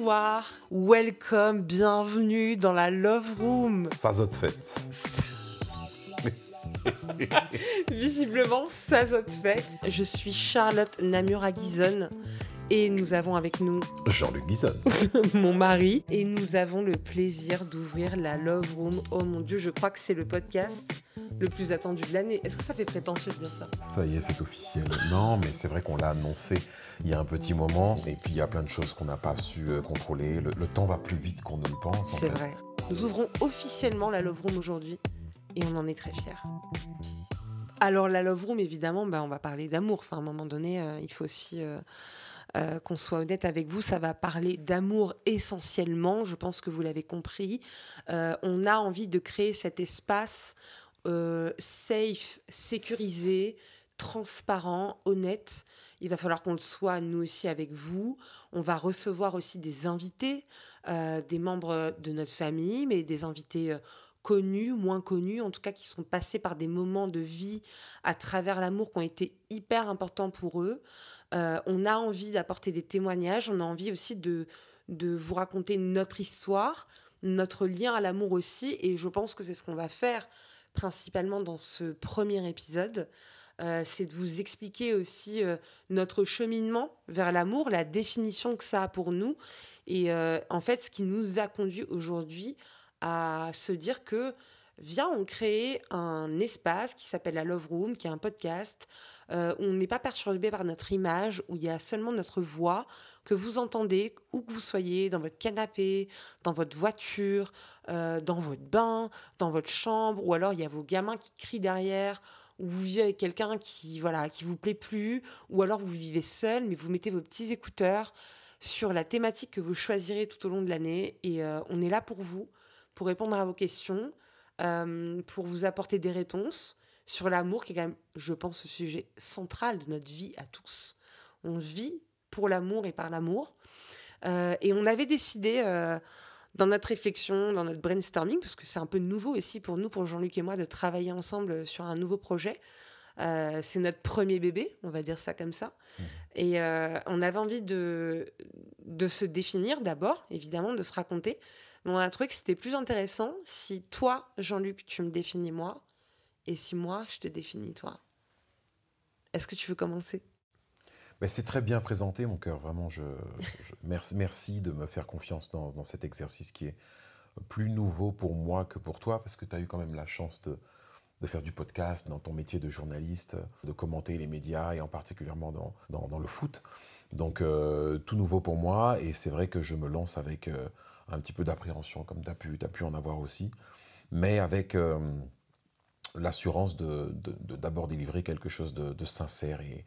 bonsoir, welcome, bienvenue dans la Love Room. Ça zote fête. Visiblement, ça zote fête. Je suis Charlotte Namura Guizon et nous avons avec nous Jean-Luc Guizon. mon mari et nous avons le plaisir d'ouvrir la Love Room. Oh mon dieu, je crois que c'est le podcast le plus attendu de l'année. Est-ce que ça fait prétentieux de dire ça? Ça y est, c'est officiel. Non, mais c'est vrai qu'on l'a annoncé il y a un petit moment et puis il y a plein de choses qu'on n'a pas su euh, contrôler. Le, le temps va plus vite qu'on ne le pense. en C'est vrai. Nous ouvrons officiellement la Love Room aujourd'hui et on en est très fiers. Alors la Love Room, évidemment, bah, on va parler d'amour. Enfin, à un moment donné, euh, il faut aussi euh, euh, qu'on soit honnête avec vous. Ça va parler d'amour essentiellement. Je pense que vous l'avez compris. Euh, on a envie de créer cet espace euh, safe, sécurisé, transparent, honnête. Il va falloir qu'on le soit nous aussi avec vous. On va recevoir aussi des invités, euh, des membres de notre famille, mais des invités euh, connus, moins connus, en tout cas qui sont passés par des moments de vie à travers l'amour qui ont été hyper importants pour eux. On a envie d'apporter des témoignages, on a envie aussi de, de vous raconter notre histoire, notre lien à l'amour aussi, et je pense que c'est ce qu'on va faire principalement dans ce premier épisode. Euh, c'est de vous expliquer aussi euh, notre cheminement vers l'amour, la définition que ça a pour nous, et euh, en fait ce qui nous a conduit aujourd'hui à se dire que viens, on crée un espace qui s'appelle la Love Room, qui est un podcast. Où on n'est pas perturbé par notre image, où il y a seulement notre voix que vous entendez, où que vous soyez, dans votre canapé, dans votre voiture, euh, dans votre bain, dans votre chambre, ou alors il y a vos gamins qui crient derrière, ou vous vivez avec quelqu'un qui voilà qui vous plaît plus, ou alors vous vivez seul, mais vous mettez vos petits écouteurs sur la thématique que vous choisirez tout au long de l'année, et euh, on est là pour vous, pour répondre à vos questions, euh, pour vous apporter des réponses sur l'amour, qui est quand même, je pense, le sujet central de notre vie à tous. On vit pour l'amour et par l'amour. Euh, et on avait décidé, euh, dans notre réflexion, dans notre brainstorming, parce que c'est un peu nouveau aussi pour nous, pour Jean-Luc et moi, de travailler ensemble sur un nouveau projet. Euh, c'est notre premier bébé, on va dire ça comme ça. Et euh, on avait envie de, de se définir d'abord, évidemment, de se raconter. Mais on a trouvé que c'était plus intéressant si toi, Jean-Luc, tu me définis moi, et si moi, je te définis toi. Est-ce que tu veux commencer? C'est très bien présenté, mon cœur. Vraiment, je, merci, de me faire confiance dans, dans cet exercice qui est plus nouveau pour moi que pour toi, parce que tu as eu quand même la chance de, de faire du podcast dans ton métier de journaliste, de commenter les médias et en particulièrement dans, dans, le foot. Donc, euh, tout nouveau pour moi, et c'est vrai que je me lance avec euh, un petit peu d'appréhension, comme tu as t'as pu en avoir aussi, mais avec euh, l'assurance de- d'abord délivrer quelque chose de, de sincère et,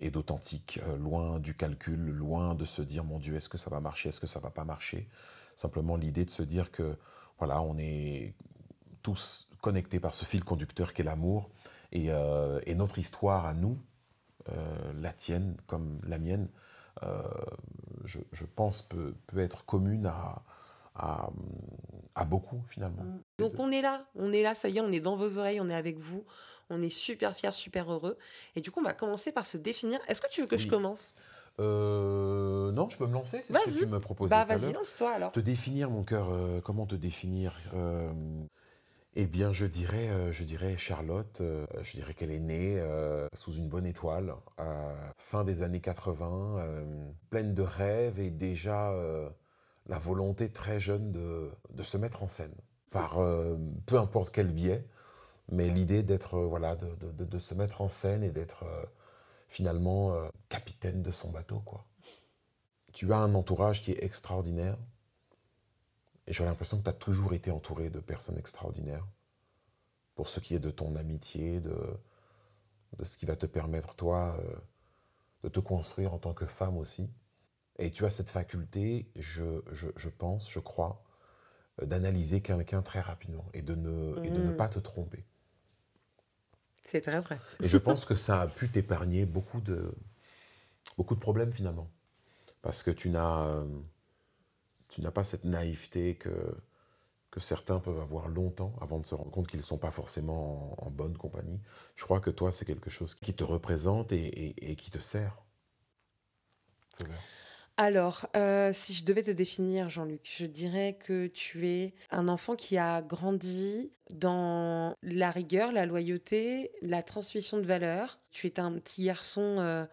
et d'authentique, euh, loin du calcul, loin de se dire mon Dieu, est-ce que ça va marcher, est-ce que ça va pas marcher? Simplement l'idée de se dire que voilà, on est tous connectés par ce fil conducteur qu'est l'amour et, euh, notre histoire à nous, euh, la tienne comme la mienne, je, pense peut, être commune à, beaucoup finalement. Donc on est là, on est là, ça y est, on est dans vos oreilles, on est avec vous, on est super fiers, super heureux. Et du coup, on va commencer par se définir. Est-ce que tu veux que je commence? Euh, non, je peux me lancer, c'est ce que Vas-y. tu me proposais Bah vas-y, lance-toi alors. Te définir, mon cœur, euh, comment te définir Euh, Eh bien, je dirais, je dirais Charlotte, je dirais qu'elle est née sous une bonne étoile, à fin des années 80, euh, pleine de rêves et déjà la volonté très jeune de, de se mettre en scène, par euh, peu importe quel biais, mais l'idée d'être, euh, voilà, de, de- se mettre en scène et d'être euh, finalement capitaine de son bateau, quoi. Tu as un entourage qui est extraordinaire. Et j'ai l'impression que tu as toujours été entouré de personnes extraordinaires. Pour ce qui est de ton amitié, de, de ce qui va te permettre, toi, de te construire en tant que femme aussi. Et tu as cette faculté, je, je, pense, je crois, d'analyser quelqu'un très rapidement et de, ne, et de ne Mm. pas te tromper. C'est très vrai. Et je pense que ça a pu t'épargner beaucoup de, beaucoup de problèmes finalement. Parce que tu n'as, euh, tu n'as pas cette naïveté que, que certains peuvent avoir longtemps avant de se rendre compte qu'ils ne sont pas forcément en, en bonne compagnie. Je crois que toi, c'est quelque chose qui te représente et, et- et qui te sert. Alors, euh, si je devais te définir, Jean-Luc, je dirais que tu es un enfant qui a grandi dans la rigueur, la loyauté, la transmission de valeurs. Tu es un petit garçon euh,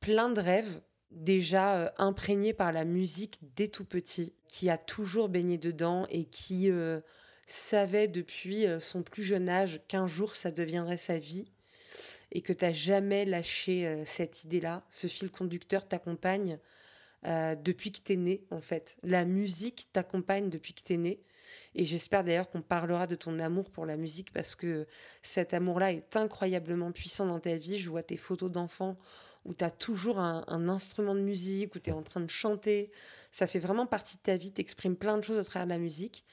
plein de rêves, déjà euh, imprégné par la musique dès tout petit, qui a toujours baigné dedans et qui savait depuis son plus jeune âge qu'un jour ça deviendrait sa vie et que tu n'as jamais lâché cette idée-là. Ce fil conducteur t'accompagne euh, depuis que tu es né, en fait. La musique t'accompagne depuis que tu es né. Et j'espère d'ailleurs qu'on parlera de ton amour pour la musique parce que cet amour-là est incroyablement puissant dans ta vie. Je vois tes photos d'enfants où tu as toujours un, instrument de musique, où tu es en train de chanter. Ça fait vraiment partie de ta vie, tu exprimes plein de choses au travers de la musique.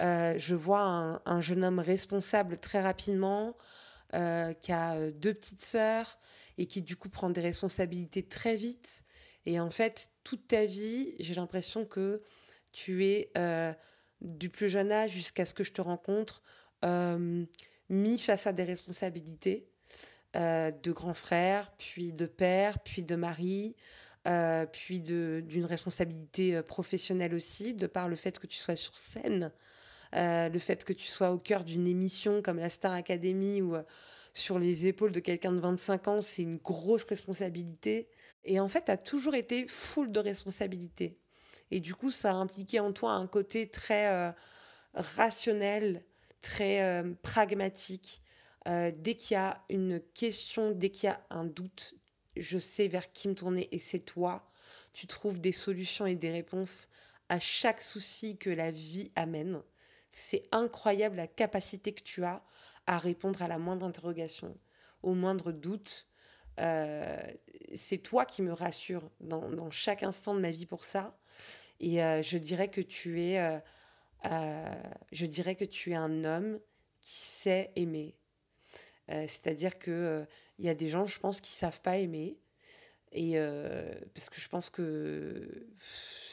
Euh, je vois un, jeune homme responsable très rapidement, euh, qui a deux petites sœurs et qui du coup prend des responsabilités très vite. Et en fait, toute ta vie, j'ai l'impression que tu es, euh, du plus jeune âge jusqu'à ce que je te rencontre, euh, mis face à des responsabilités euh, de grand frère, puis de père, puis de mari, puis d'une responsabilité professionnelle aussi, de par le fait que tu sois sur scène, le fait que tu sois au cœur d'une émission comme la Star Academy ou sur les épaules de quelqu'un de 25 ans, c'est une grosse responsabilité. Et en fait, tu as toujours été full de responsabilité. Et du coup, ça a impliqué en toi un côté très euh, rationnel, très euh, pragmatique. Euh, dès qu'il y a une question, dès qu'il y a un doute, je sais vers qui me tourner et c'est toi. Tu trouves des solutions et des réponses à chaque souci que la vie amène. C'est incroyable la capacité que tu as à répondre à la moindre interrogation, au moindre doute. Euh, c'est toi qui me rassure dans, chaque instant de ma vie pour ça. Et euh, je dirais que tu es, euh, je dirais que tu es un homme qui sait aimer. C'est-à-dire que il y a des gens, je pense, qui savent pas aimer. Et parce que je pense que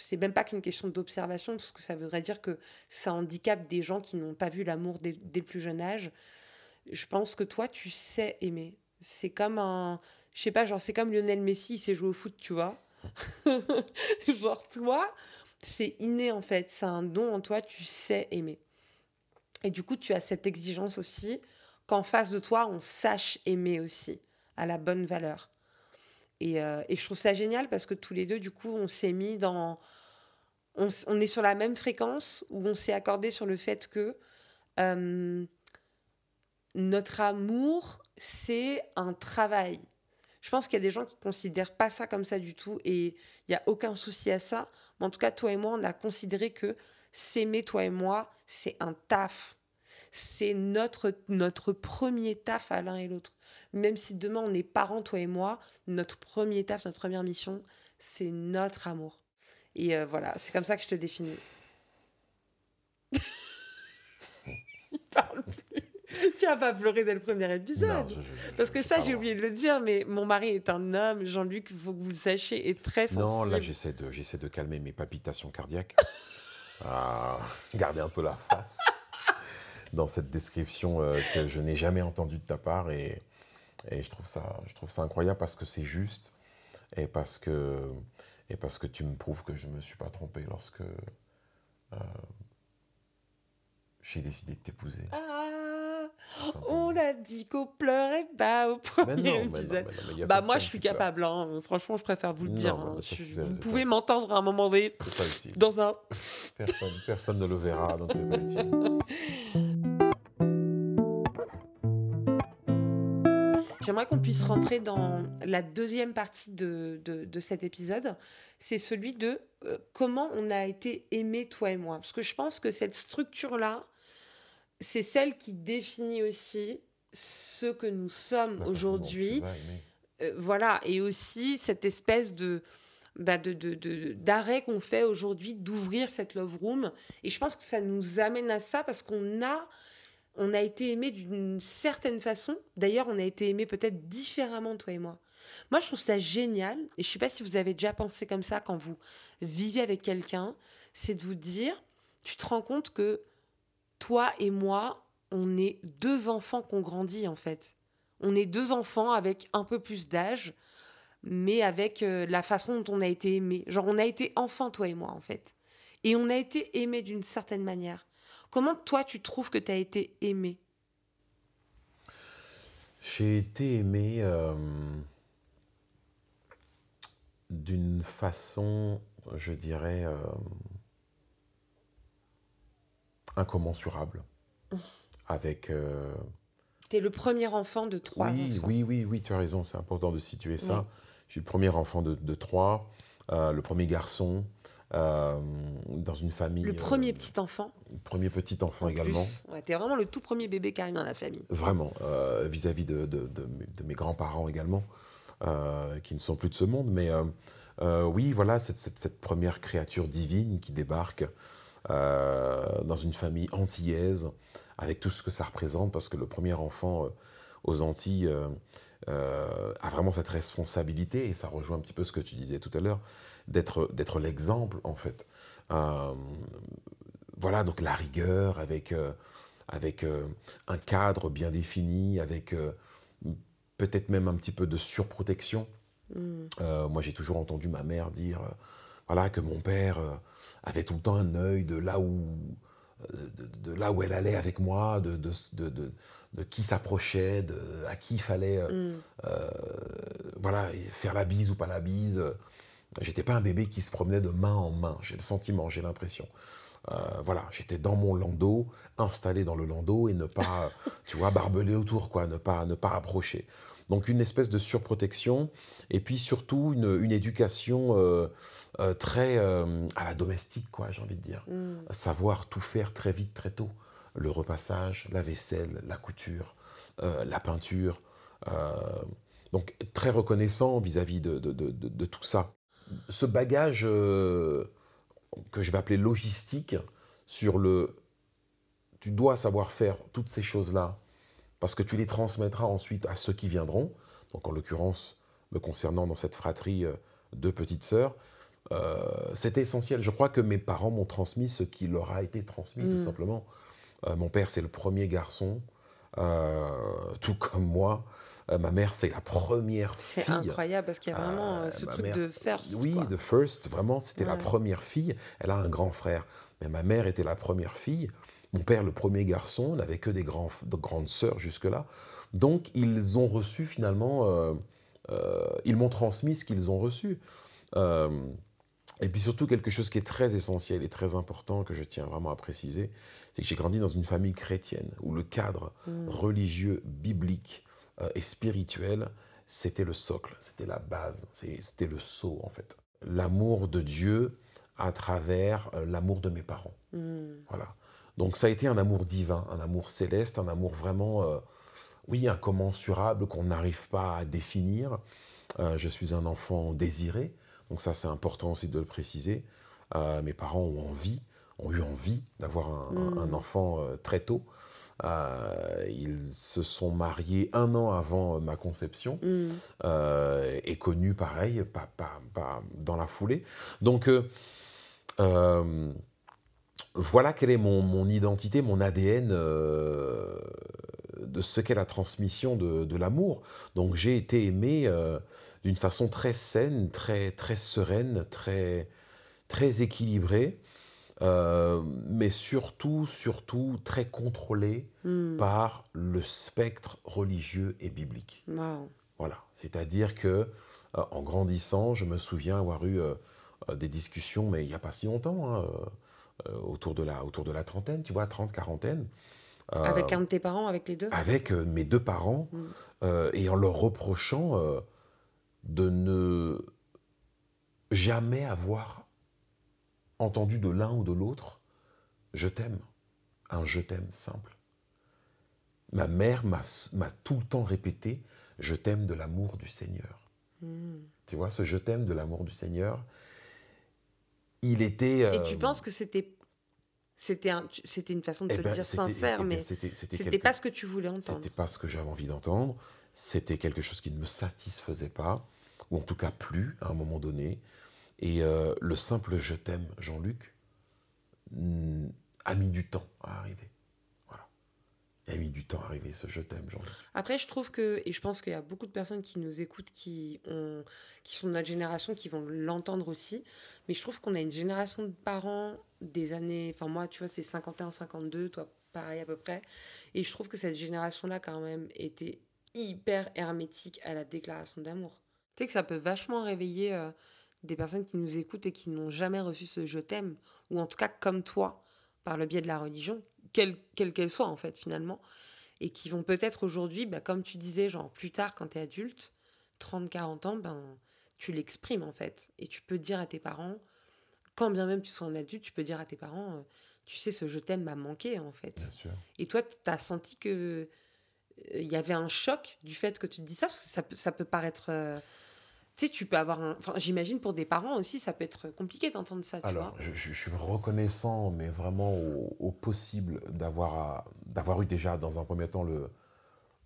c'est même pas qu'une question d'observation, parce que ça voudrait dire que ça handicape des gens qui n'ont pas vu l'amour dès, le plus jeune âge je pense que toi, tu sais aimer. C'est comme un. Je sais pas, genre, c'est comme Lionel Messi, il sait jouer au foot, tu vois. genre, toi, c'est inné en fait. C'est un don en toi, tu sais aimer. Et du coup, tu as cette exigence aussi qu'en face de toi, on sache aimer aussi, à la bonne valeur. Et, euh, et je trouve ça génial parce que tous les deux, du coup, on s'est mis dans. On, on, est sur la même fréquence où on s'est accordé sur le fait que. Euh, notre amour, c'est un travail. Je pense qu'il y a des gens qui considèrent pas ça comme ça du tout et il n'y a aucun souci à ça. Mais en tout cas, toi et moi, on a considéré que s'aimer, toi et moi, c'est un taf. C'est notre, notre premier taf à l'un et l'autre. Même si demain on est parents, toi et moi, notre premier taf, notre première mission, c'est notre amour. Et euh, voilà, c'est comme ça que je te définis. il parle tu vas pas pleurer dès le premier épisode. Parce que ça, j'ai oublié de le dire, mais mon mari est un homme. Jean-Luc, il faut que vous le sachiez, est très sensible. Non, là, j'essaie de, j'essaie de calmer mes palpitations cardiaques. ah, garder un peu la face dans cette description euh, que je n'ai jamais entendue de ta part. Et, et je, trouve ça, je trouve ça incroyable parce que c'est juste et parce que, et parce que tu me prouves que je ne me suis pas trompé lorsque euh, j'ai décidé de t'épouser. Ah on a dit qu'on pleurait pas au premier épisode. bah moi je suis capable, hein. franchement je préfère vous le dire. Hein. vous pouvez m'entendre à un moment donné dans un... Personne, personne ne le verra, donc c'est pas utile. J'aimerais qu'on puisse rentrer dans la deuxième partie de, de, cet épisode. C'est celui de euh, comment on a été aimé, toi et moi. Parce que je pense que cette structure-là, c'est celle qui définit aussi ce que nous sommes aujourd'hui. Euh, voilà, et aussi cette espèce de bah de, d'arrêt qu'on fait aujourd'hui d'ouvrir cette love room. Et je pense que ça nous amène à ça parce qu'on a, on a été aimé d'une certaine façon. D'ailleurs, on a été aimé peut-être différemment, toi et moi. Moi, je trouve ça génial. Et je sais pas si vous avez déjà pensé comme ça quand vous vivez avec quelqu'un. C'est de vous dire, tu te rends compte que toi et moi, on est deux enfants qu'on grandit en fait. On est deux enfants avec un peu plus d'âge, mais avec euh, la façon dont on a été aimé. Genre, on a été enfant, toi et moi, en fait. Et on a été aimé d'une certaine manière. Comment toi, tu trouves que tu as été aimé J'ai été aimé euh, d'une façon, je dirais, euh, incommensurable. Avec. euh, Tu es le premier enfant de trois oui, enfants. oui, oui, oui, tu as raison, c'est important de situer ça. Oui. Je suis le premier enfant de, de trois, euh, le premier garçon euh, dans une famille. Le euh, premier petit enfant. le premier petit enfant en également. Ouais, t'es vraiment le tout premier bébé qui arrive dans la famille. Vraiment, euh, vis-à-vis de, de- de mes- de mes grands-parents également, euh, qui ne sont plus de ce monde. Mais euh, euh, oui, voilà, cette, cette- cette première créature divine qui débarque euh, dans une famille antillaise, avec tout ce que ça représente, parce que le premier enfant euh, aux Antilles euh, euh, a vraiment cette responsabilité, et ça rejoint un petit peu ce que tu disais tout à l'heure, d'être d'être l'exemple, en fait. Euh, voilà, donc la rigueur avec, euh, avec euh, un cadre bien défini, avec peut-être même un petit peu de surprotection. Mm. Moi, j'ai toujours entendu ma mère dire voilà, que mon père avait tout le temps un œil de là où, de, de là où elle allait avec moi, de, de, de, qui s'approchait, à qui il fallait Mm. voilà, faire la bise ou pas la bise. J'étais pas un bébé qui se promenait de main en main, j'ai le sentiment, j'ai l'impression. Euh, voilà, j'étais dans mon landau, installé dans le landau et ne pas, tu vois, barbeler autour, quoi, ne pas, ne pas approcher. Donc une espèce de surprotection et puis surtout une, une éducation euh, euh, très à la domestique, quoi, j'ai envie de dire. Mm. Savoir tout faire très vite, très tôt. Le repassage, la vaisselle, la couture, la peinture. donc très reconnaissant vis-à-vis de, de- de- de- de tout ça. Ce bagage euh, que je vais appeler logistique sur le... Tu dois savoir faire toutes ces choses-là parce que tu les transmettras ensuite à ceux qui viendront. Donc en l'occurrence, me concernant dans cette fratrie, euh, deux petites sœurs. Euh, C'était essentiel. Je crois que mes parents m'ont transmis ce qui leur a été transmis, tout Mm. simplement. Euh, mon père, c'est le premier garçon, euh, tout comme moi. Euh, ma mère, c'est la première C'est fille. incroyable parce qu'il y a vraiment Euh, euh, ce truc mère- de first. Oui, quoi. the first, vraiment, c'était la première fille. Elle a un grand frère. Mais ma mère était la première fille. Mon père, le premier garçon, n'avait que des grands, de grandes sœurs jusque-là. Donc, ils ont reçu finalement, euh, euh, ils m'ont transmis ce qu'ils ont reçu. Euh, et puis surtout, quelque chose qui est très essentiel et très important, que je tiens vraiment à préciser, c'est que j'ai grandi dans une famille chrétienne, où le cadre Mm. religieux, biblique et spirituel, c'était le socle, c'était la base, c'était le sceau en fait. L'amour de Dieu à travers euh, l'amour de mes parents. Mm. Voilà. Donc ça a été un amour divin, un amour céleste, un amour vraiment, euh, oui, incommensurable qu'on n'arrive pas à définir. Euh, je suis un enfant désiré, donc ça c'est important aussi de le préciser. Euh, mes parents ont envie, ont eu envie d'avoir un, Mm. un enfant euh, très tôt. Euh, ils se sont mariés un an avant euh, ma conception Mm. euh, et connu pareil, pas, pas- pas dans la foulée. Donc, euh, voilà quelle est mon, mon identité, mon ADN de ce qu'est la transmission de, de l'amour. Donc, j'ai été aimé d'une façon très saine, très, très sereine, très, très équilibrée, euh, mais surtout, surtout très contrôlée Mm. par le spectre religieux et biblique. Wow. Voilà, c'est-à-dire que euh, en grandissant, je me souviens avoir eu euh, des discussions, mais il n'y a pas si longtemps, hein, autour, de la, autour de la trentaine, tu vois, trente, quarantaine, Avec un de tes parents, avec les deux? avec mes deux parents, Mm. euh, et en leur reprochant de ne jamais avoir entendu de l'un ou de l'autre je t'aime, un je t'aime simple. Ma mère m'a tout le temps répété je t'aime de l'amour du Seigneur. Mm. Tu vois, ce je t'aime de l'amour du Seigneur, il était. Et euh, tu penses que c'était c'était un, tu- c'était une façon de eh te ben, le dire c'était- sincère, eh bien, mais c'était pas ce que tu voulais entendre. C'était pas ce que j'avais envie d'entendre. C'était quelque chose qui ne me satisfaisait pas, ou en tout cas plus à un moment donné. Et euh, le simple je t'aime, Jean-Luc, mm, a mis du temps à arriver. Voilà. Il a mis du temps arrivé ce je t'aime, Jean Après, je trouve que, et je pense qu'il y a beaucoup de personnes qui nous écoutent, qui, ont, qui sont de notre génération, qui vont l'entendre aussi. Mais je trouve qu'on a une génération de parents des années. Enfin, moi, tu vois, c'est 51, 52, toi, pareil à peu près. Et je trouve que cette génération-là, quand même, était hyper hermétique à la déclaration d'amour. Tu sais que ça peut vachement réveiller euh, des personnes qui nous écoutent et qui n'ont jamais reçu ce je t'aime, ou en tout cas comme toi, par le biais de la religion, quelle qu'elle soit en fait finalement, et qui vont peut-être aujourd'hui, bah, comme tu disais, genre plus tard quand tu es adulte, 30, 40 ans, ben, tu l'exprimes en fait, et tu peux dire à tes parents, quand bien même tu sois un adulte, tu peux dire à tes parents, euh, tu sais, ce je t'aime m'a manqué en fait. Et toi, tu as senti que euh, il y avait un choc du fait que tu te dis ça, parce que ça peut, ça peut paraître... Euh, tu sais, tu peux avoir un... Enfin, j'imagine pour des parents aussi, ça peut être compliqué d'entendre ça, tu Alors, je, je, suis reconnaissant, mais vraiment au, possible d'avoir, d'avoir eu déjà, dans un premier temps, le,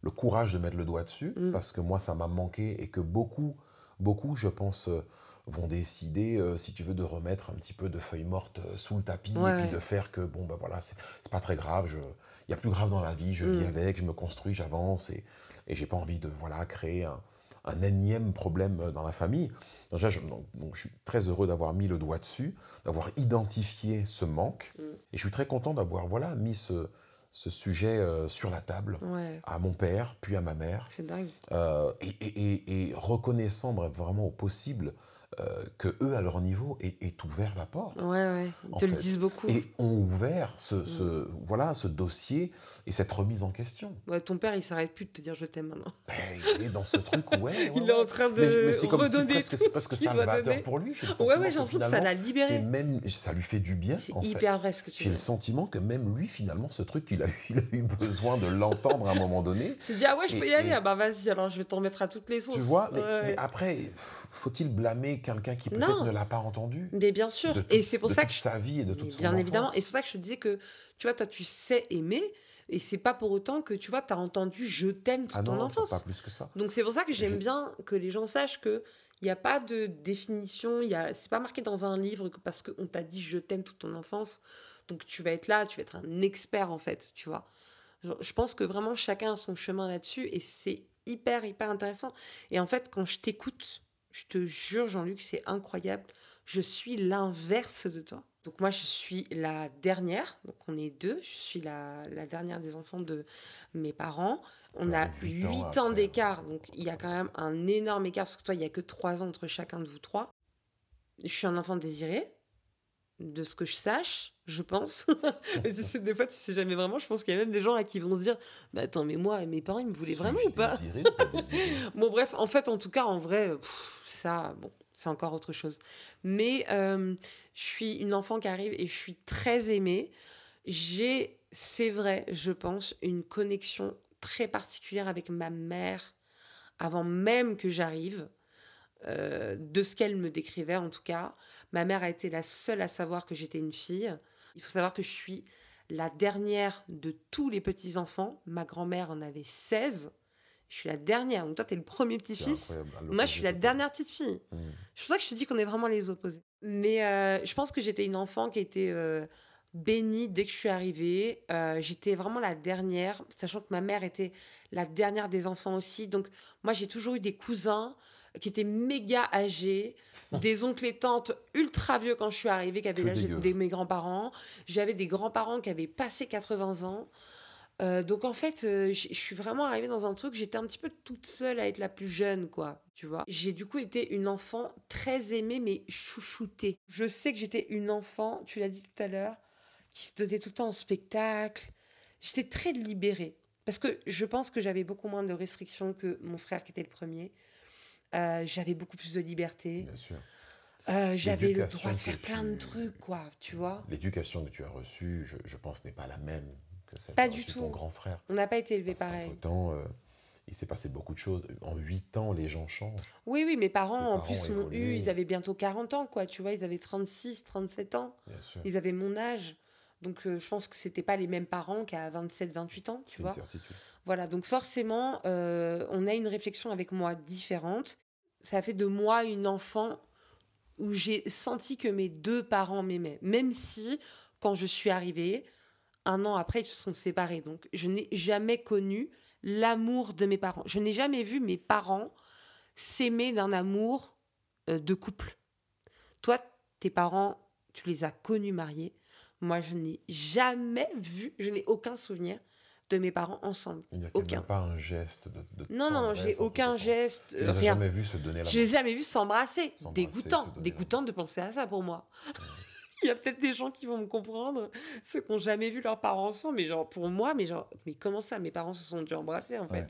le courage de mettre le doigt dessus, mmh. parce que moi, ça m'a manqué et que beaucoup, beaucoup, je pense, euh, vont décider, euh, si tu veux, de remettre un petit peu de feuilles mortes euh, sous le tapis et puis de faire que, bon, ben voilà, c'est, pas très grave, il y a plus grave dans la vie, je vis mmh. avec, je me construis, j'avance et, et j'ai pas envie de, voilà, créer un un énième problème euh, dans la famille. Donc, je, je suis très heureux d'avoir mis le doigt dessus, d'avoir identifié ce manque. Mm. Et je suis très content d'avoir voilà, mis ce, ce sujet euh, sur la table à mon père, puis à ma mère. C'est dingue. Euh, et, et, et, reconnaissant vraiment au possible euh, que eux, à leur niveau, est ouvert la porte. Ouais, ouais, ils te le disent beaucoup. Et ont ouvert ce, ce, mm. voilà, ce dossier et cette remise en question. Ouais, ton père, il s'arrête plus de te dire je t'aime maintenant. Eh, il est dans ce truc, ouais. il est en train de mais, mais redonner si presque, parce que c'est un pour lui. Ouais, ouais, j'ai l'impression que ça l'a libéré. Même, ça lui fait du bien. C'est hyper vrai ce que tu J'ai le sentiment que même lui, finalement, ce truc, il a, il a eu besoin de l'entendre à un moment donné. C'est dit, ah ouais, je peux y aller. Ah bah vas-y, alors je vais t'en mettre à toutes les sauces. Tu vois, mais après, faut-il blâmer quelqu'un qui peut-être ne l'a pas entendu Mais bien sûr. et c'est pour ça que sa vie et de toute Bien évidemment. Et c'est pour ça que je te disais que, tu vois, toi, tu sais aimer. Et c'est pas pour autant que tu vois, tu as entendu je t'aime toute ah ton enfance. Pas plus que ça. Donc c'est pour ça que j'aime bien que les gens sachent que il n'y a pas de définition, il y a c'est pas marqué dans un livre que parce qu'on t'a dit je t'aime toute ton enfance. Donc tu vas être là, tu vas être un expert en fait, tu vois. Je pense que vraiment chacun a son chemin là-dessus et c'est hyper hyper intéressant. Et en fait, quand je t'écoute, je te jure, Jean-Luc, c'est incroyable. Je suis l'inverse de toi. Donc moi, je suis la dernière. Donc on est deux. Je suis la, dernière des enfants de mes parents. On a huit ans, d'écart. Donc il y a quand même un énorme écart. Parce que toi, il n'y a que trois ans entre chacun de vous trois. Je suis un enfant désiré. De ce que je sache, je pense. mais tu sais, des fois, tu sais jamais vraiment. Je pense qu'il y a même des gens là qui vont se dire bah, Attends, mais moi, mes parents, ils me voulaient vraiment ou pas? Bon, bref, en fait, en tout cas, en vrai ça, bon, c'est encore autre chose. Mais euh, je suis une enfant qui arrive et je suis très aimée. J'ai, c'est vrai, je pense, une connexion très particulière avec ma mère avant même que j'arrive. Euh, de ce qu'elle me décrivait en tout cas. Ma mère a été la seule à savoir que j'étais une fille. Il faut savoir que je suis la dernière de tous les petits-enfants. Ma grand-mère en avait 16 je suis la dernière. Donc toi, tu es le premier petit-fils. Moi, je suis la dernière petite-fille. Mmh. C'est pour ça que je te dis qu'on est vraiment les opposés. Mais euh, je pense que j'étais une enfant qui était euh, bénie dès que je suis arrivée. Euh, j'étais vraiment la dernière, sachant que ma mère était la dernière des enfants aussi. Donc moi, j'ai toujours eu des cousins qui étaient méga âgés, des oncles et tantes ultra vieux quand je suis arrivée, qui avaient l'âge de mes grands-parents. J'avais des grands-parents qui avaient passé 80 ans. Euh, donc en fait, euh, je suis vraiment arrivée dans un truc, j'étais un petit peu toute seule à être la plus jeune, quoi, tu vois. J'ai du coup été une enfant très aimée, mais chouchoutée. Je sais que j'étais une enfant, tu l'as dit tout à l'heure, qui se donnait tout le temps en spectacle. J'étais très libérée. Parce que je pense que j'avais beaucoup moins de restrictions que mon frère qui était le premier. Euh, j'avais beaucoup plus de liberté. Bien sûr. j'avais le droit de faire plein de trucs, quoi, tu vois. L'éducation que tu as reçue, je, je pense, n'est pas la même pas du tout. Ton grand frère. On n'a pas été élevé pareil. Pourtant, euh, il s'est passé beaucoup de choses. En 8 ans, les gens changent. Oui, oui, mes parents, en plus, m'ont eu, ils avaient bientôt 40 ans, quoi. Tu vois, ils avaient 36, 37 ans. Bien sûr. Ils avaient mon âge. Donc, euh, je pense que c'était pas les mêmes parents qu'à 27, 28 ans, tu vois. Une certitude. Voilà, donc forcément, euh, on a une réflexion avec moi différente. Ça a fait de moi une enfant où j'ai senti que mes deux parents m'aimaient. Même si, quand je suis arrivée, un an après, ils se sont séparés. Donc, je n'ai jamais connu l'amour de mes parents. Je n'ai jamais vu mes parents s'aimer d'un amour euh, de couple. Toi, tes parents, tu les as connus mariés. Moi, je n'ai jamais vu, je n'ai aucun souvenir de mes parents ensemble. Il n'y a Aucun. pas un geste de, de Non, non, j'ai aucun geste, as rien. jamais vus se donner la Je les ai jamais vus s'embrasser. Dégoûtant, dégoûtant de penser à ça pour moi. Il y a peut-être des gens qui vont me comprendre, ceux qui n'ont jamais vu leurs parents ensemble, mais genre pour moi, mais genre, mais comment ça, mes parents se sont déjà embrassés en fait? Ouais,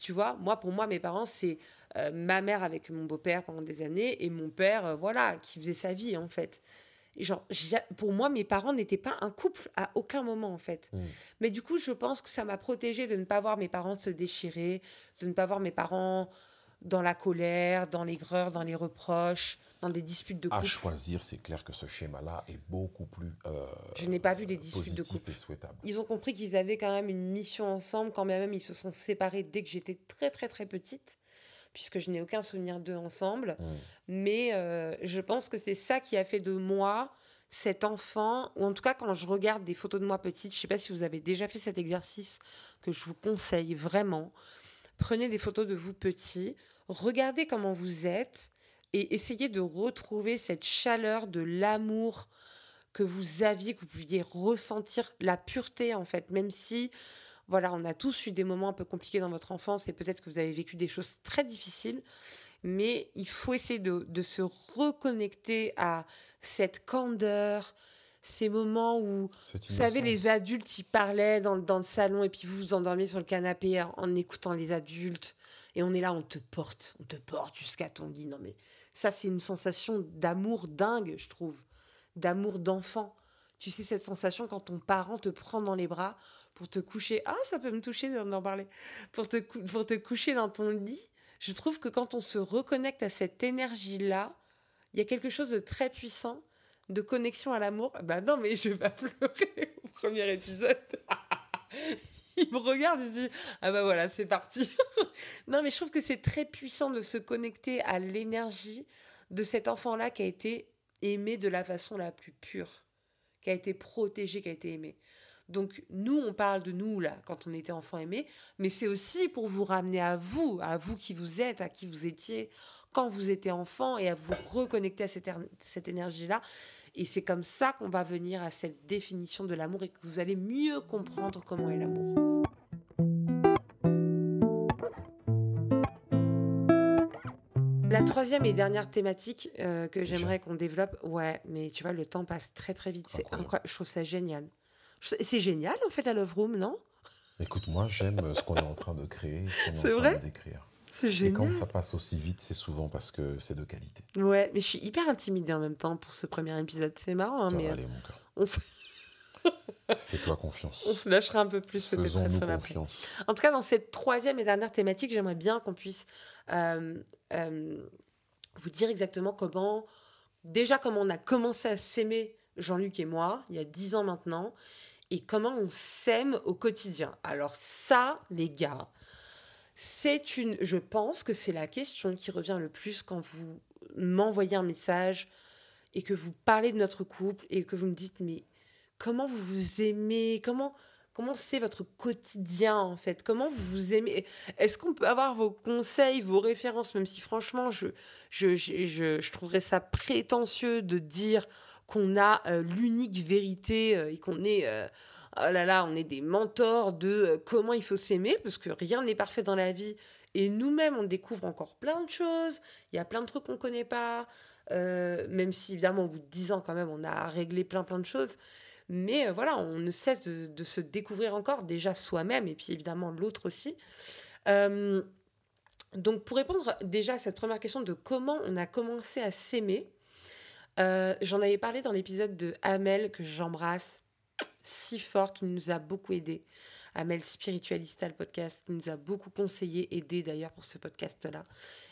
Tu vois, moi pour moi, mes parents c'est euh, ma mère avec mon beau-père pendant des années et mon père, euh, voilà, qui faisait sa vie en fait. Genre, pour moi, mes parents n'étaient pas un couple à aucun moment en fait. Mm. Mais du coup, je pense que ça m'a protégée de ne pas voir mes parents se déchirer, de ne pas voir mes parents dans la colère, dans l'aigreur, dans les reproches, dans des disputes de À couple. choisir, c'est clair que ce schéma-là est beaucoup plus euh, Je n'ai pas vu les disputes de couple. Ils ont compris qu'ils avaient quand même une mission ensemble, quand même ils se sont séparés dès que j'étais très très très petite, puisque je n'ai aucun souvenir d'eux ensemble. Mm. Mais euh, je pense que c'est ça qui a fait de moi cet enfant, ou en tout cas quand je regarde des photos de moi petite, je sais pas si vous avez déjà fait cet exercice que je vous conseille vraiment. Prenez des photos de vous petits, regardez comment vous êtes et essayez de retrouver cette chaleur de l'amour que vous aviez, que vous pouviez ressentir, la pureté en fait, même si voilà, on a tous eu des moments un peu compliqués dans votre enfance et peut-être que vous avez vécu des choses très difficiles, mais il faut essayer de, de se reconnecter à cette candeur, ces moments où, vous savez, les adultes, ils parlaient dans, le- dans le salon et puis vous vous endormiez sur le canapé en, en écoutant les adultes et on est là, on te porte, on te porte jusqu'à ton lit. Non mais ça, c'est une sensation d'amour dingue, je trouve, d'amour d'enfant. Tu sais, cette sensation quand ton parent te prend dans les bras pour te coucher. Ah, ça peut me toucher d'en parler. Pour te, pour te coucher dans ton lit. Je trouve que quand on se reconnecte à cette énergie-là, il y a quelque chose de très puissant, de connexion à l'amour. Bah non, mais je vais pas pleurer au premier épisode. il me regarde, il se dit Ah bah voilà, c'est parti. non, mais je trouve que c'est très puissant de se connecter à l'énergie de cet enfant-là qui a été aimé de la façon la plus pure, qui a été protégé, qui a été aimé. Donc nous, on parle de nous là quand on était enfant aimé, mais c'est aussi pour vous ramener à vous, à vous qui vous êtes, à qui vous étiez quand vous étiez enfant et à vous reconnecter à cette, er- cette énergie-là. Et c'est comme ça qu'on va venir à cette définition de l'amour et que vous allez mieux comprendre comment est l'amour. La troisième et dernière thématique euh, que j'aimerais qu'on développe, ouais, mais tu vois, le temps passe très très vite. C'est Incroyable. incroyable. Je trouve ça génial. C'est génial en fait la Love Room, non? Écoute, moi, j'aime euh, ce qu'on est en train de créer, ce qu'on est, en train vrai? de décrire. C'est Et quand génial. ça passe aussi vite, c'est souvent parce que c'est de qualité. Ouais, mais je suis hyper intimidée en même temps pour ce premier épisode. C'est marrant, hein, Ça mais va euh, aller, mon cœur. on se, Fais-toi confiance. on se lâchera un peu plus peut-être sur la confiance. En tout cas, dans cette troisième et dernière thématique, j'aimerais bien qu'on puisse euh, euh, vous dire exactement comment, déjà comment on a commencé à s'aimer, Jean-Luc et moi, il y a dix ans maintenant, et comment on s'aime au quotidien. Alors ça, les gars, c'est une, je pense que c'est la question qui revient le plus quand vous m'envoyez un message et que vous parlez de notre couple et que vous me dites mais comment vous vous aimez, comment comment c'est votre quotidien en fait, comment vous vous aimez? Est-ce qu'on peut avoir vos conseils, vos références, même si franchement je je, je, je, je trouverais ça prétentieux de dire qu'on a euh, l'unique vérité euh, et qu'on est euh, oh là là, on est des mentors de comment il faut s'aimer, parce que rien n'est parfait dans la vie. Et nous-mêmes, on découvre encore plein de choses. Il y a plein de trucs qu'on connaît pas. même si, évidemment, au bout de 10 ans, quand même, on a réglé plein, plein de choses. Mais voilà, on ne cesse de, de se découvrir encore, déjà soi-même, et puis évidemment l'autre aussi. Donc, pour répondre déjà à cette première question de comment on a commencé à s'aimer, euh, j'en avais parlé dans l'épisode de Amel, que j'embrasse si fort, qui nous a beaucoup aidé. Amel Spiritualista, le podcast, qui nous a beaucoup conseillé, aidé d'ailleurs pour ce podcast-là,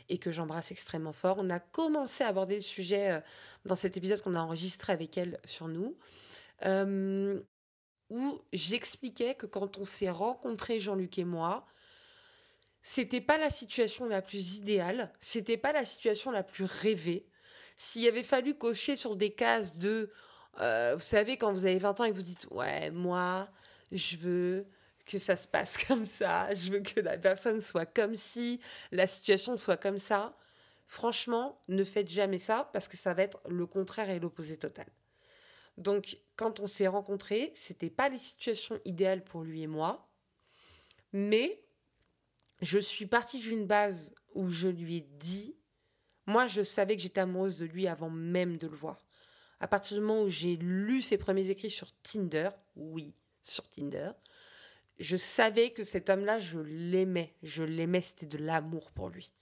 et que j'embrasse extrêmement fort. On a commencé à aborder le sujet euh, dans cet épisode qu'on a enregistré avec elle sur nous, euh, où j'expliquais que quand on s'est rencontrés, Jean-Luc et moi, c'était pas la situation la plus idéale, c'était pas la situation la plus rêvée. S'il avait fallu cocher sur des cases de Euh, vous savez, quand vous avez 20 ans et que vous dites, ouais, moi, je veux que ça se passe comme ça, je veux que la personne soit comme si, la situation soit comme ça. Franchement, ne faites jamais ça parce que ça va être le contraire et l'opposé total. Donc, quand on s'est rencontrés, c'était pas les situations idéales pour lui et moi, mais je suis partie d'une base où je lui ai dit, moi, je savais que j'étais amoureuse de lui avant même de le voir. À partir du moment où j'ai lu ses premiers écrits sur Tinder, oui, sur Tinder, je savais que cet homme-là, je l'aimais. Je l'aimais, c'était de l'amour pour lui.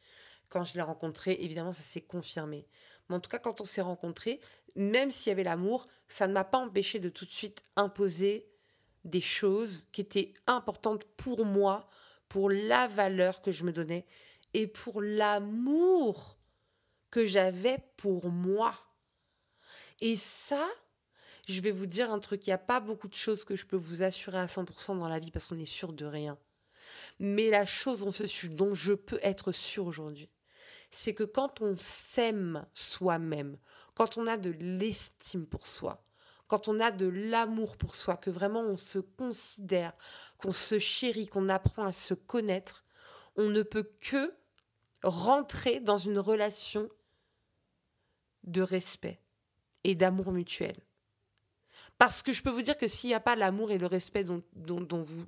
Quand je l'ai rencontré, évidemment, ça s'est confirmé. Mais en tout cas, quand on s'est rencontrés, même s'il y avait l'amour, ça ne m'a pas empêché de tout de suite imposer des choses qui étaient importantes pour moi, pour la valeur que je me donnais et pour l'amour que j'avais pour moi. Et ça, je vais vous dire un truc, il n'y a pas beaucoup de choses que je peux vous assurer à 100% dans la vie parce qu'on est sûr de rien. Mais la chose dont je peux être sûr aujourd'hui, c'est que quand on s'aime soi-même, quand on a de l'estime pour soi, quand on a de l'amour pour soi, que vraiment on se considère, qu'on se chérit, qu'on apprend à se connaître, on ne peut que rentrer dans une relation de respect et d'amour mutuel. Parce que je peux vous dire que s'il n'y a pas l'amour et le respect dont,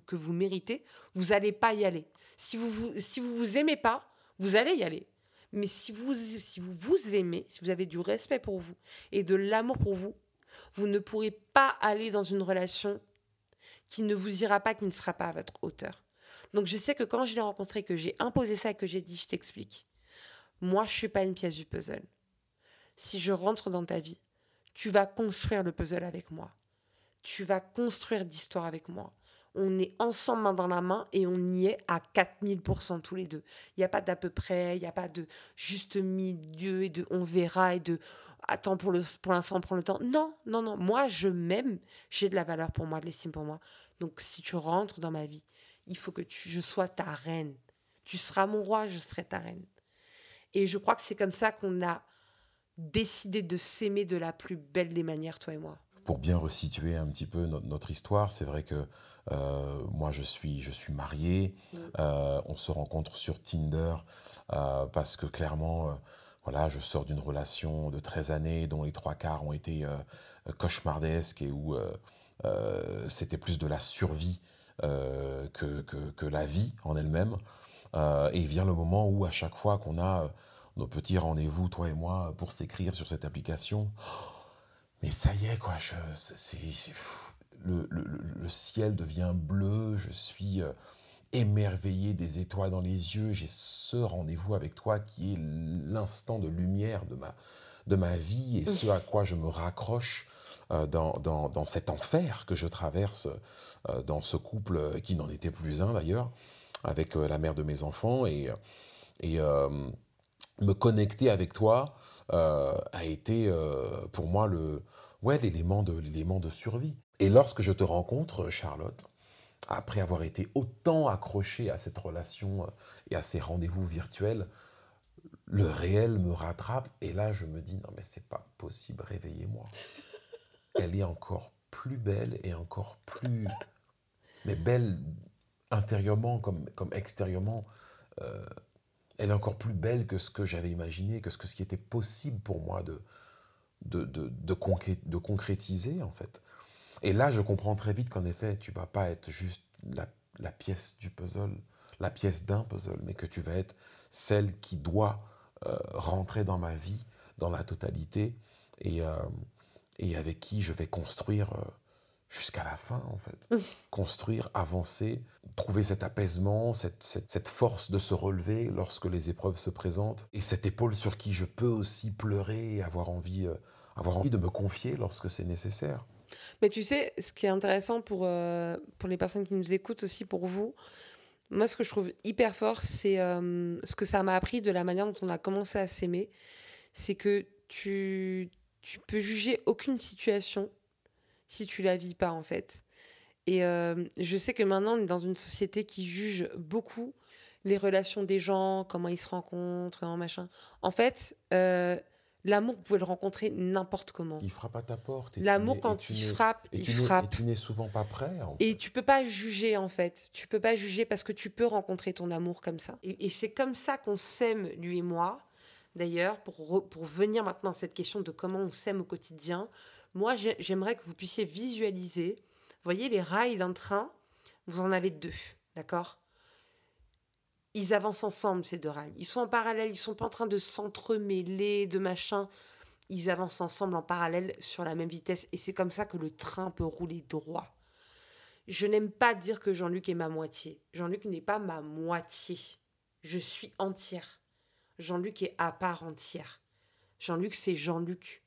que vous méritez, vous n'allez pas y aller. Si vous, vous, si vous vous aimez pas, vous allez y aller. Mais si vous, si vous vous aimez, si vous avez du respect pour vous et de l'amour pour vous, vous ne pourrez pas aller dans une relation qui ne vous ira pas, qui ne sera pas à votre hauteur. Donc je sais que quand je l'ai rencontré, que j'ai imposé ça que j'ai dit, je t'explique. Moi, je suis pas une pièce du puzzle. Si je rentre dans ta vie, tu vas construire le puzzle avec moi. Tu vas construire l'histoire avec moi. On est ensemble main dans la main et on y est à 4000% tous les deux. Il n'y a pas d'à peu près, il n'y a pas de juste milieu et de on verra et de attends pour l'instant pour on prend le temps. Non, non, non. Moi, je m'aime. J'ai de la valeur pour moi, de l'estime pour moi. Donc, si tu rentres dans ma vie, il faut que je sois ta reine. Tu seras mon roi, je serai ta reine. Et je crois que c'est comme ça qu'on a décidé de s'aimer de la plus belle des manières, toi et moi. Pour bien resituer un petit peu notre, histoire, c'est vrai que euh, moi je suis, je suis marié, euh, on se rencontre sur Tinder euh, parce que clairement, voilà, je sors d'une relation de 13 années dont les trois quarts ont été cauchemardesques et où c'était plus de la survie que, que, que, la vie en elle-même. et vient le moment où à chaque fois qu'on a nos petits rendez-vous, toi et moi, pour s'écrire sur cette application. Mais ça y est, quoi, c'est, le, le, ciel devient bleu, je suis euh, émerveillé des étoiles dans les yeux, j'ai ce rendez-vous avec toi qui est l'instant de lumière de ma, de ma vie et ce à quoi je me raccroche euh, dans, dans, dans, cet enfer que je traverse euh, dans ce couple qui n'en était plus un d'ailleurs, avec la mère de mes enfants et... et me connecter avec toi euh, a été euh, pour moi le ouais l'élément de l'élément de survie. Et lorsque je te rencontre, Charlotte, après avoir été autant accroché à cette relation euh, et à ces rendez-vous virtuels, le réel me rattrape et là je me dis non mais c'est pas possible, réveillez-moi. Elle est encore plus belle et encore plus mais belle intérieurement comme comme extérieurement elle est encore plus belle que ce que j'avais imaginé, que ce, que ce qui était possible pour moi de, de, de, de, concrétiser, en fait. Et là, je comprends très vite qu'en effet, tu vas pas être juste la, pièce du puzzle, la pièce d'un puzzle, mais que tu vas être celle qui doit euh, rentrer dans ma vie, dans la totalité, et, euh, et avec qui je vais construire euh, jusqu'à la fin, en fait. Construire, avancer, trouver cet apaisement, cette, cette, force de se relever lorsque les épreuves se présentent, et cette épaule sur qui je peux aussi pleurer et avoir envie, euh, avoir envie de me confier lorsque c'est nécessaire. Mais tu sais, ce qui est intéressant pour, euh, pour les personnes qui nous écoutent aussi, pour vous, moi, ce que je trouve hyper fort, c'est euh, ce que ça m'a appris de la manière dont on a commencé à s'aimer. C'est que tu, tu peux juger aucune situation si tu la vis pas en fait. Et euh, je sais que maintenant on est dans une société qui juge beaucoup les relations des gens, comment ils se rencontrent, en machin. En fait, euh, L'amour, vous pouvez le rencontrer n'importe comment. Il frappe à ta porte. L'amour, quand il frappe, et il frappe. Et tu n'es souvent pas prêt. en Et tu peux pas juger en fait. Tu peux pas juger parce que tu peux rencontrer ton amour comme ça. Et, et c'est comme ça qu'on s'aime, lui et moi. D'ailleurs, pour, re- pour venir maintenant à cette question de comment on s'aime au quotidien, moi j'ai- j'aimerais que vous puissiez visualiser, voyez les rails d'un train, vous en avez deux, d'accord? Ils avancent ensemble ces deux rails. Ils sont en parallèle, ils sont pas en train de s'entremêler, de machin. Ils avancent ensemble en parallèle sur la même vitesse. Et c'est comme ça que le train peut rouler droit. Je n'aime pas dire que Jean-Luc est ma moitié. Jean-Luc n'est pas ma moitié. Je suis entière. Jean-Luc est à part entière. Jean-Luc, c'est Jean-Luc.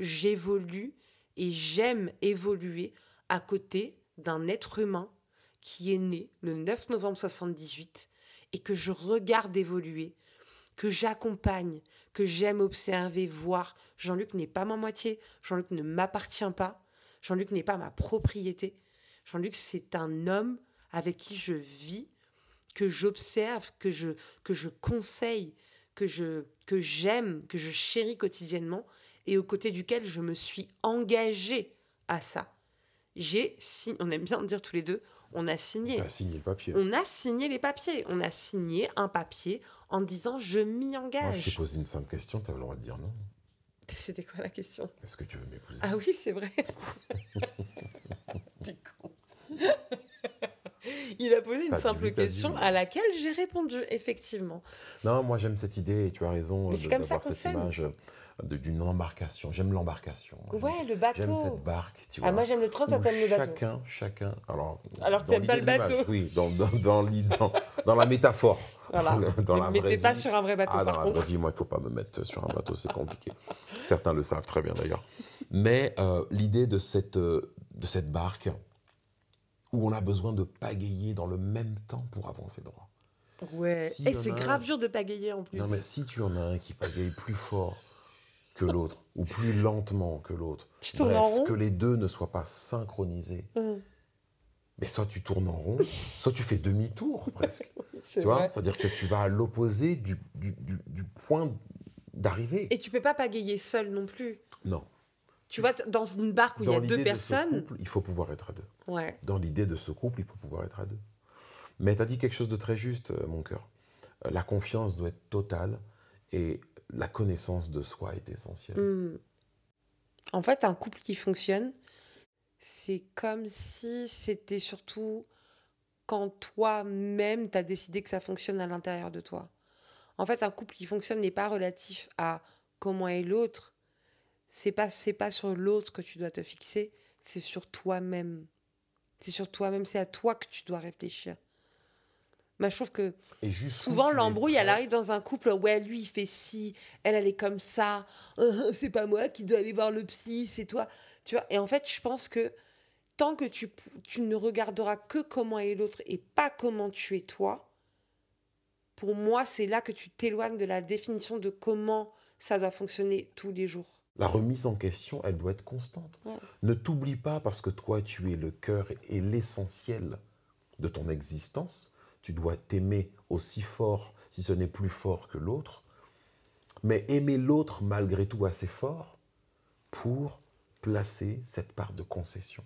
J'évolue et j'aime évoluer à côté d'un être humain qui est né le 9 novembre 78 et que je regarde évoluer, que j'accompagne, que j'aime observer, voir. Jean-Luc n'est pas ma moitié. Jean-Luc ne m'appartient pas. Jean-Luc n'est pas ma propriété. Jean-Luc, c'est un homme avec qui je vis, que j'observe, que je, que je conseille, que je que j'aime, que je chéris quotidiennement et aux côtés duquel je me suis engagée à ça. J'ai signé, on aime bien dire tous les deux, on a signé. Tu as signé le papier. On a signé les papiers. On a signé un papier en disant je m'y Moi, je t'ai engage. posé une simple question, tu as le droit de dire non. C'était quoi la question? Est-ce que tu veux m'épouser? Ah oui, c'est vrai. T'es con. Il a posé une simple question à laquelle j'ai répondu, effectivement. Non, moi j'aime cette idée et tu as raison Mais c'est comme ça d'avoir qu'on cette image d'une embarcation. J'aime l'embarcation. Ouais, le bateau. J'aime cette barque, tu Ah, vois. moi j'aime le train, toi t'aimes le bateau. Chacun, chacun. Alors, Alors que t'aimes pas le bateau. Oui, dans, dans, dans, l'i- dans- dans la métaphore. Voilà. dans ne la me mettez pas sur un vrai bateau, Ah, dans la vraie vie, moi, il ne faut pas me mettre sur un bateau, c'est compliqué. Certains le savent très bien d'ailleurs. Mais euh, l'idée de cette, euh, de cette barque où on a besoin de pagayer dans le même temps pour avancer droit. Ouais. Si Et c'est un- grave dur de pagayer en plus. Non, mais si tu en as un qui pagaye plus fort que l'autre, ou plus lentement que l'autre, Tu tournes bref, en rond que les deux ne soient pas synchronisés, Hum, mais soit tu tournes en rond, soit tu fais demi-tour presque. tu vois. C'est-à-dire que tu vas à l'opposé du, du, du- du point d'arrivée. Et tu peux pas pagayer seul non plus. Non. Tu vois, dans une barque où il y a deux l'idée de ce personnes. couple, il faut pouvoir être à deux. Ouais. Dans l'idée de ce couple, il faut pouvoir être à deux. Mais tu as dit quelque chose de très juste, euh, mon cœur. Euh, La confiance doit être totale et la connaissance de soi est essentielle. Hmm. En fait, un couple qui fonctionne, c'est comme si c'était surtout quand toi-même, tu as décidé que ça fonctionne à l'intérieur de toi. En fait, un couple qui fonctionne n'est pas relatif à comment est l'autre. C'est pas c'est pas sur l'autre que tu dois te fixer, c'est sur toi-même. C'est sur toi-même, c'est à toi que tu dois réfléchir. Je trouve que Souvent, l'embrouille, elle arrive dans un couple. Ouais, lui, il fait ci, elle, elle est comme ça. Euh, c'est pas moi qui dois aller voir le psy, c'est toi. Tu vois Et en fait, je pense que tant que tu, tu ne regarderas que comment est l'autre et pas comment tu es toi, pour moi, c'est là que tu t'éloignes de la définition de comment ça doit fonctionner tous les jours. La remise en question, elle doit être constante. Ouais. Ne t'oublie pas parce que toi, tu es le cœur et l'essentiel de ton existence. Tu dois t'aimer aussi fort, si ce n'est plus fort que l'autre. Mais aimer l'autre malgré tout assez fort pour placer cette part de concession.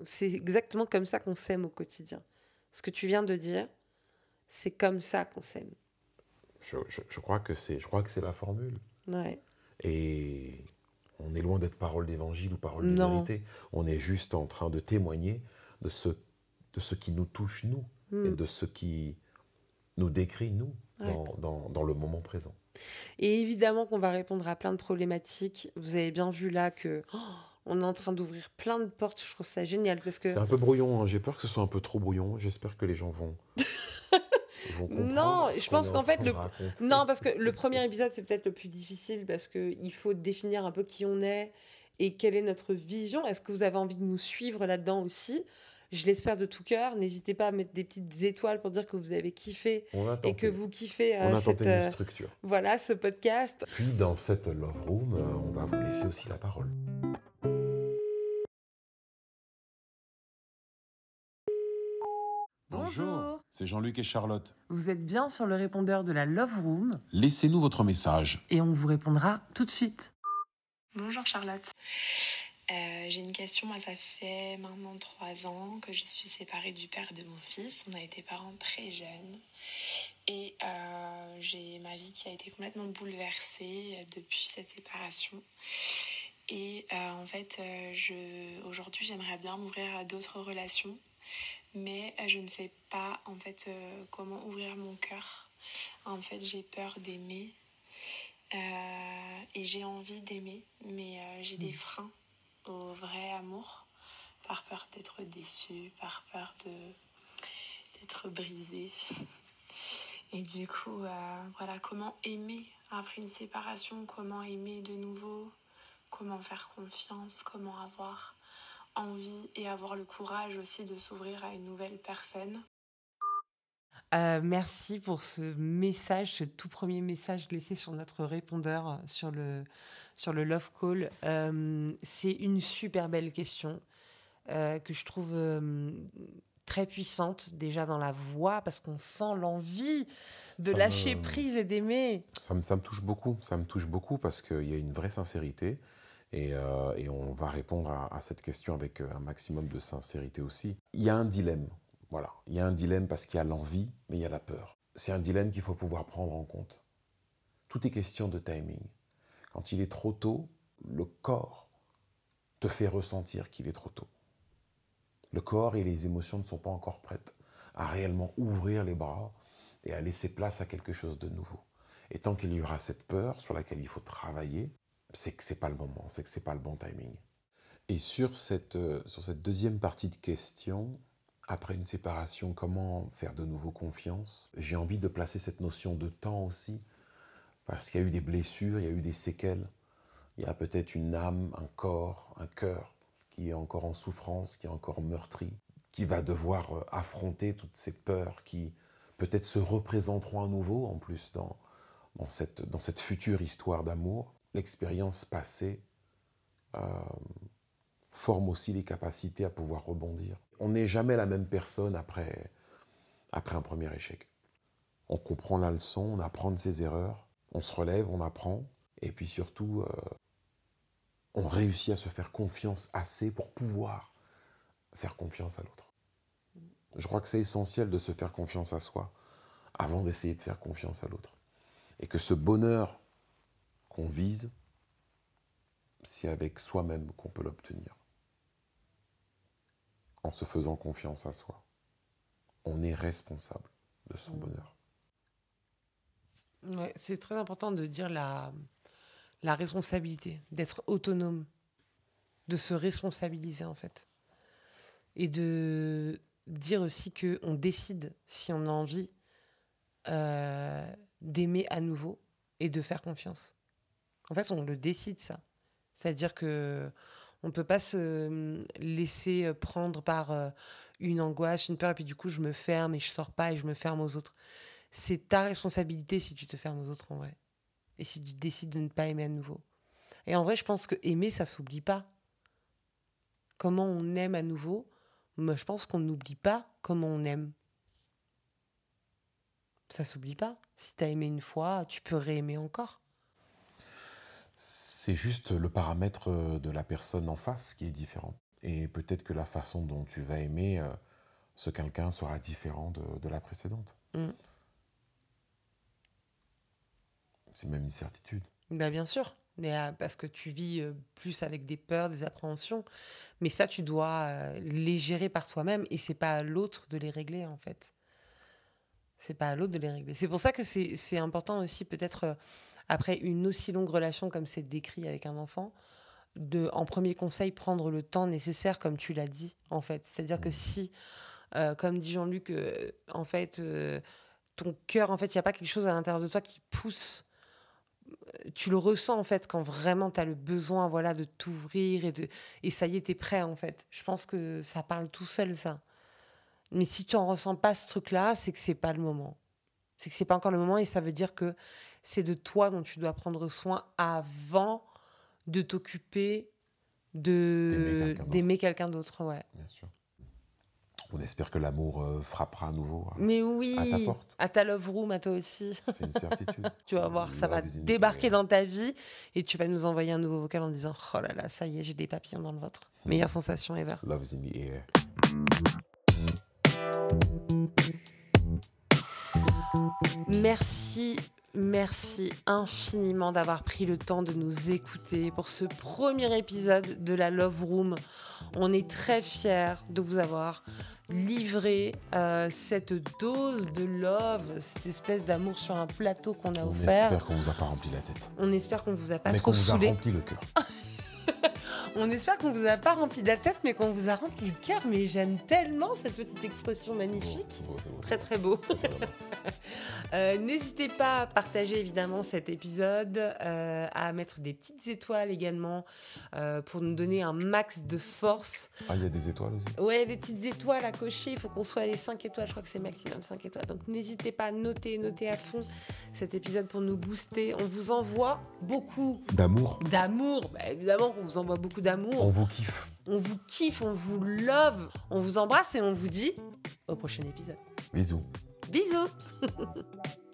C'est exactement comme ça qu'on s'aime au quotidien. Ce que tu viens de dire, c'est comme ça qu'on s'aime. Je, je- je crois que c'est, je crois que c'est la formule. Ouais. Et on est loin d'être parole d'évangile ou parole de Non. vérité. On est juste en train de témoigner de ce, de ce qui nous touche, nous, et Hmm. de ce qui nous décrit, nous, Ouais. dans, dans- dans le moment présent. Et évidemment qu'on va répondre à plein de problématiques. Vous avez bien vu là que oh, on est en train d'ouvrir plein de portes. Je trouve ça génial parce que C'est un peu brouillon, hein. j'ai peur que ce soit un peu trop brouillon. J'espère que les gens vont. Non, je pense qu'en en fait, le- non parce que le premier épisode c'est peut-être le plus difficile parce que il faut définir un peu qui on est et quelle est notre vision. Est-ce que vous avez envie de nous suivre là-dedans aussi? Je l'espère de tout cœur. N'hésitez pas à mettre des petites étoiles pour dire que vous avez kiffé On et que vous kiffez on euh, a cette, tenté une euh, structure. voilà ce podcast. Puis dans cette Love Room, euh, on va vous laisser aussi la parole. Bonjour. C'est Jean-Luc et Charlotte. Vous êtes bien sur le répondeur de la Love Room Laissez-nous votre message. et on vous répondra tout de suite. Bonjour Charlotte. Euh, J'ai une question. Moi, ça fait maintenant trois ans que je suis séparée du père de mon fils. On a été parents très jeunes. Et euh, j'ai ma vie qui a été complètement bouleversée depuis cette séparation. Et euh, en fait, euh, je, aujourd'hui, j'aimerais bien m'ouvrir à d'autres relations. Mais euh, je ne sais pas en fait euh, comment ouvrir mon cœur. En fait, j'ai peur d'aimer. Euh, et j'ai envie d'aimer, mais euh, j'ai des freins au vrai amour, par peur d'être déçue, par peur de d'être brisée. Et du coup, euh, voilà, comment aimer après une séparation, comment aimer de nouveau, comment faire confiance, comment avoir envie et avoir le courage aussi de s'ouvrir à une nouvelle personne. Euh, merci pour ce message, ce tout premier message laissé sur notre répondeur euh, sur le, sur le Love Call. Euh, c'est une super belle question euh, que je trouve très puissante déjà dans la voix parce qu'on sent l'envie de Ça lâcher me- prise et d'aimer. Ça me, ça me touche beaucoup, ça me touche beaucoup parce qu'il y a une vraie sincérité et, et on va répondre à, à cette question avec un maximum de sincérité aussi. Il y a un dilemme, voilà. Il y a un dilemme parce qu'il y a l'envie, mais il y a la peur. C'est un dilemme qu'il faut pouvoir prendre en compte. Tout est question de timing. Quand il est trop tôt, le corps te fait ressentir qu'il est trop tôt. Le corps et les émotions ne sont pas encore prêtes à réellement ouvrir les bras et à laisser place à quelque chose de nouveau. Et tant qu'il y aura cette peur sur laquelle il faut travailler, c'est que c'est pas le moment, c'est que c'est pas le bon timing. Et sur cette, euh, sur cette deuxième partie de question, après une séparation, comment faire de nouveau confiance? J'ai envie de placer cette notion de temps aussi, parce qu'il y a eu des blessures, il y a eu des séquelles, il y a peut-être une âme, un corps, un cœur qui est encore en souffrance, qui est encore meurtri, qui va devoir euh, affronter toutes ces peurs qui peut-être se représenteront à nouveau en plus dans, dans, cette, dans cette future histoire d'amour. L'expérience passée euh, forme aussi les capacités à pouvoir rebondir. On n'est jamais la même personne après, un premier échec. On comprend la leçon, on apprend de ses erreurs, on se relève, on apprend, et puis surtout, euh, on réussit à se faire confiance assez pour pouvoir faire confiance à l'autre. Je crois que c'est essentiel de se faire confiance à soi avant d'essayer de faire confiance à l'autre. Et que ce bonheur qu'on vise, c'est avec soi-même qu'on peut l'obtenir. En se faisant confiance à soi. On est responsable de son bonheur. Ouais, c'est très important de dire la, la responsabilité, d'être autonome, de se responsabiliser en fait. Et de dire aussi que on décide si on a envie euh, d'aimer à nouveau et de faire confiance. En fait, on le décide ça. C'est-à-dire que on peut pas se laisser prendre par euh, une angoisse, une peur, et puis du coup je me ferme et je sors pas et je me ferme aux autres. C'est ta responsabilité si tu te fermes aux autres en vrai. Et si tu décides de ne pas aimer à nouveau. Et en vrai, je pense que aimer, ça s'oublie pas. Comment on aime à nouveau, moi je pense qu'on n'oublie pas comment on aime. Ça s'oublie pas. Si t'as aimé une fois, tu peux réaimer encore. C'est juste le paramètre euh, de la personne en face qui est différent. Et peut-être que la façon dont tu vas aimer euh, ce quelqu'un sera différent de, de la précédente. Mm. C'est même une certitude. Bah, bien sûr. Mais euh, parce que tu vis euh, plus avec des peurs, des appréhensions. Mais ça, tu dois les gérer par toi-même et c'est pas à l'autre de les régler en fait. C'est pas à l'autre de les régler. C'est pour ça que c'est important aussi peut-être après une aussi longue relation comme c'est décrit avec un enfant, de en premier conseil prendre le temps nécessaire comme tu l'as dit en fait. C'est-à-dire que si, euh, comme dit Jean-Luc, euh, en fait euh, ton cœur, en fait, il n'y a pas quelque chose à l'intérieur de toi qui pousse tu le ressens en fait quand vraiment tu as le besoin voilà de t'ouvrir et de et ça y est t'es prêt en fait. Je pense que ça parle tout seul ça. Mais si tu en ressens pas ce truc là c'est que c'est pas le moment. C'est que c'est pas encore le moment et ça veut dire que c'est de toi dont tu dois prendre soin avant de t'occuper D'aimer de quelqu'un d'autre. d'aimer quelqu'un d'autre ouais Bien sûr. On espère que l'amour euh, frappera à nouveau. hein. Mais oui, À ta porte. à ta love room, à toi aussi. C'est une certitude. Tu vas voir, ça va débarquer dans ta vie et tu vas nous envoyer un nouveau vocal en disant Oh là là, ça y est, j'ai des papillons dans le ventre. Meilleure sensation ever. Love is in the air. Merci, merci infiniment d'avoir pris le temps de nous écouter pour ce premier épisode de la Love Room. On est très fiers de vous avoir livré euh, cette dose de love, cette espèce d'amour sur un plateau qu'on a On offert. espère qu'on vous a pas rempli la tête. On espère qu'on vous a pas mais qu'on trop vous a saoulé. rempli le cœur. On espère qu'on vous a pas rempli la tête, mais qu'on vous a rempli le cœur. Mais j'aime tellement cette petite expression magnifique. Beau, beau. Très très beau. Euh, N'hésitez pas à partager évidemment cet épisode, euh, à mettre des petites étoiles également euh, pour nous donner un max de force. Ah, il y a des étoiles aussi Ouais, des petites étoiles à cocher, il faut qu'on soit à les 5 étoiles, je crois que c'est maximum 5 étoiles. Donc n'hésitez pas à noter, noter à fond cet épisode pour nous booster. On vous envoie beaucoup D'amour. d'amour, Bah, évidemment qu'on vous envoie beaucoup d'amour. On vous kiffe. On vous kiffe, on vous love, on vous embrasse et on vous dit au prochain épisode. Bisous. Bisous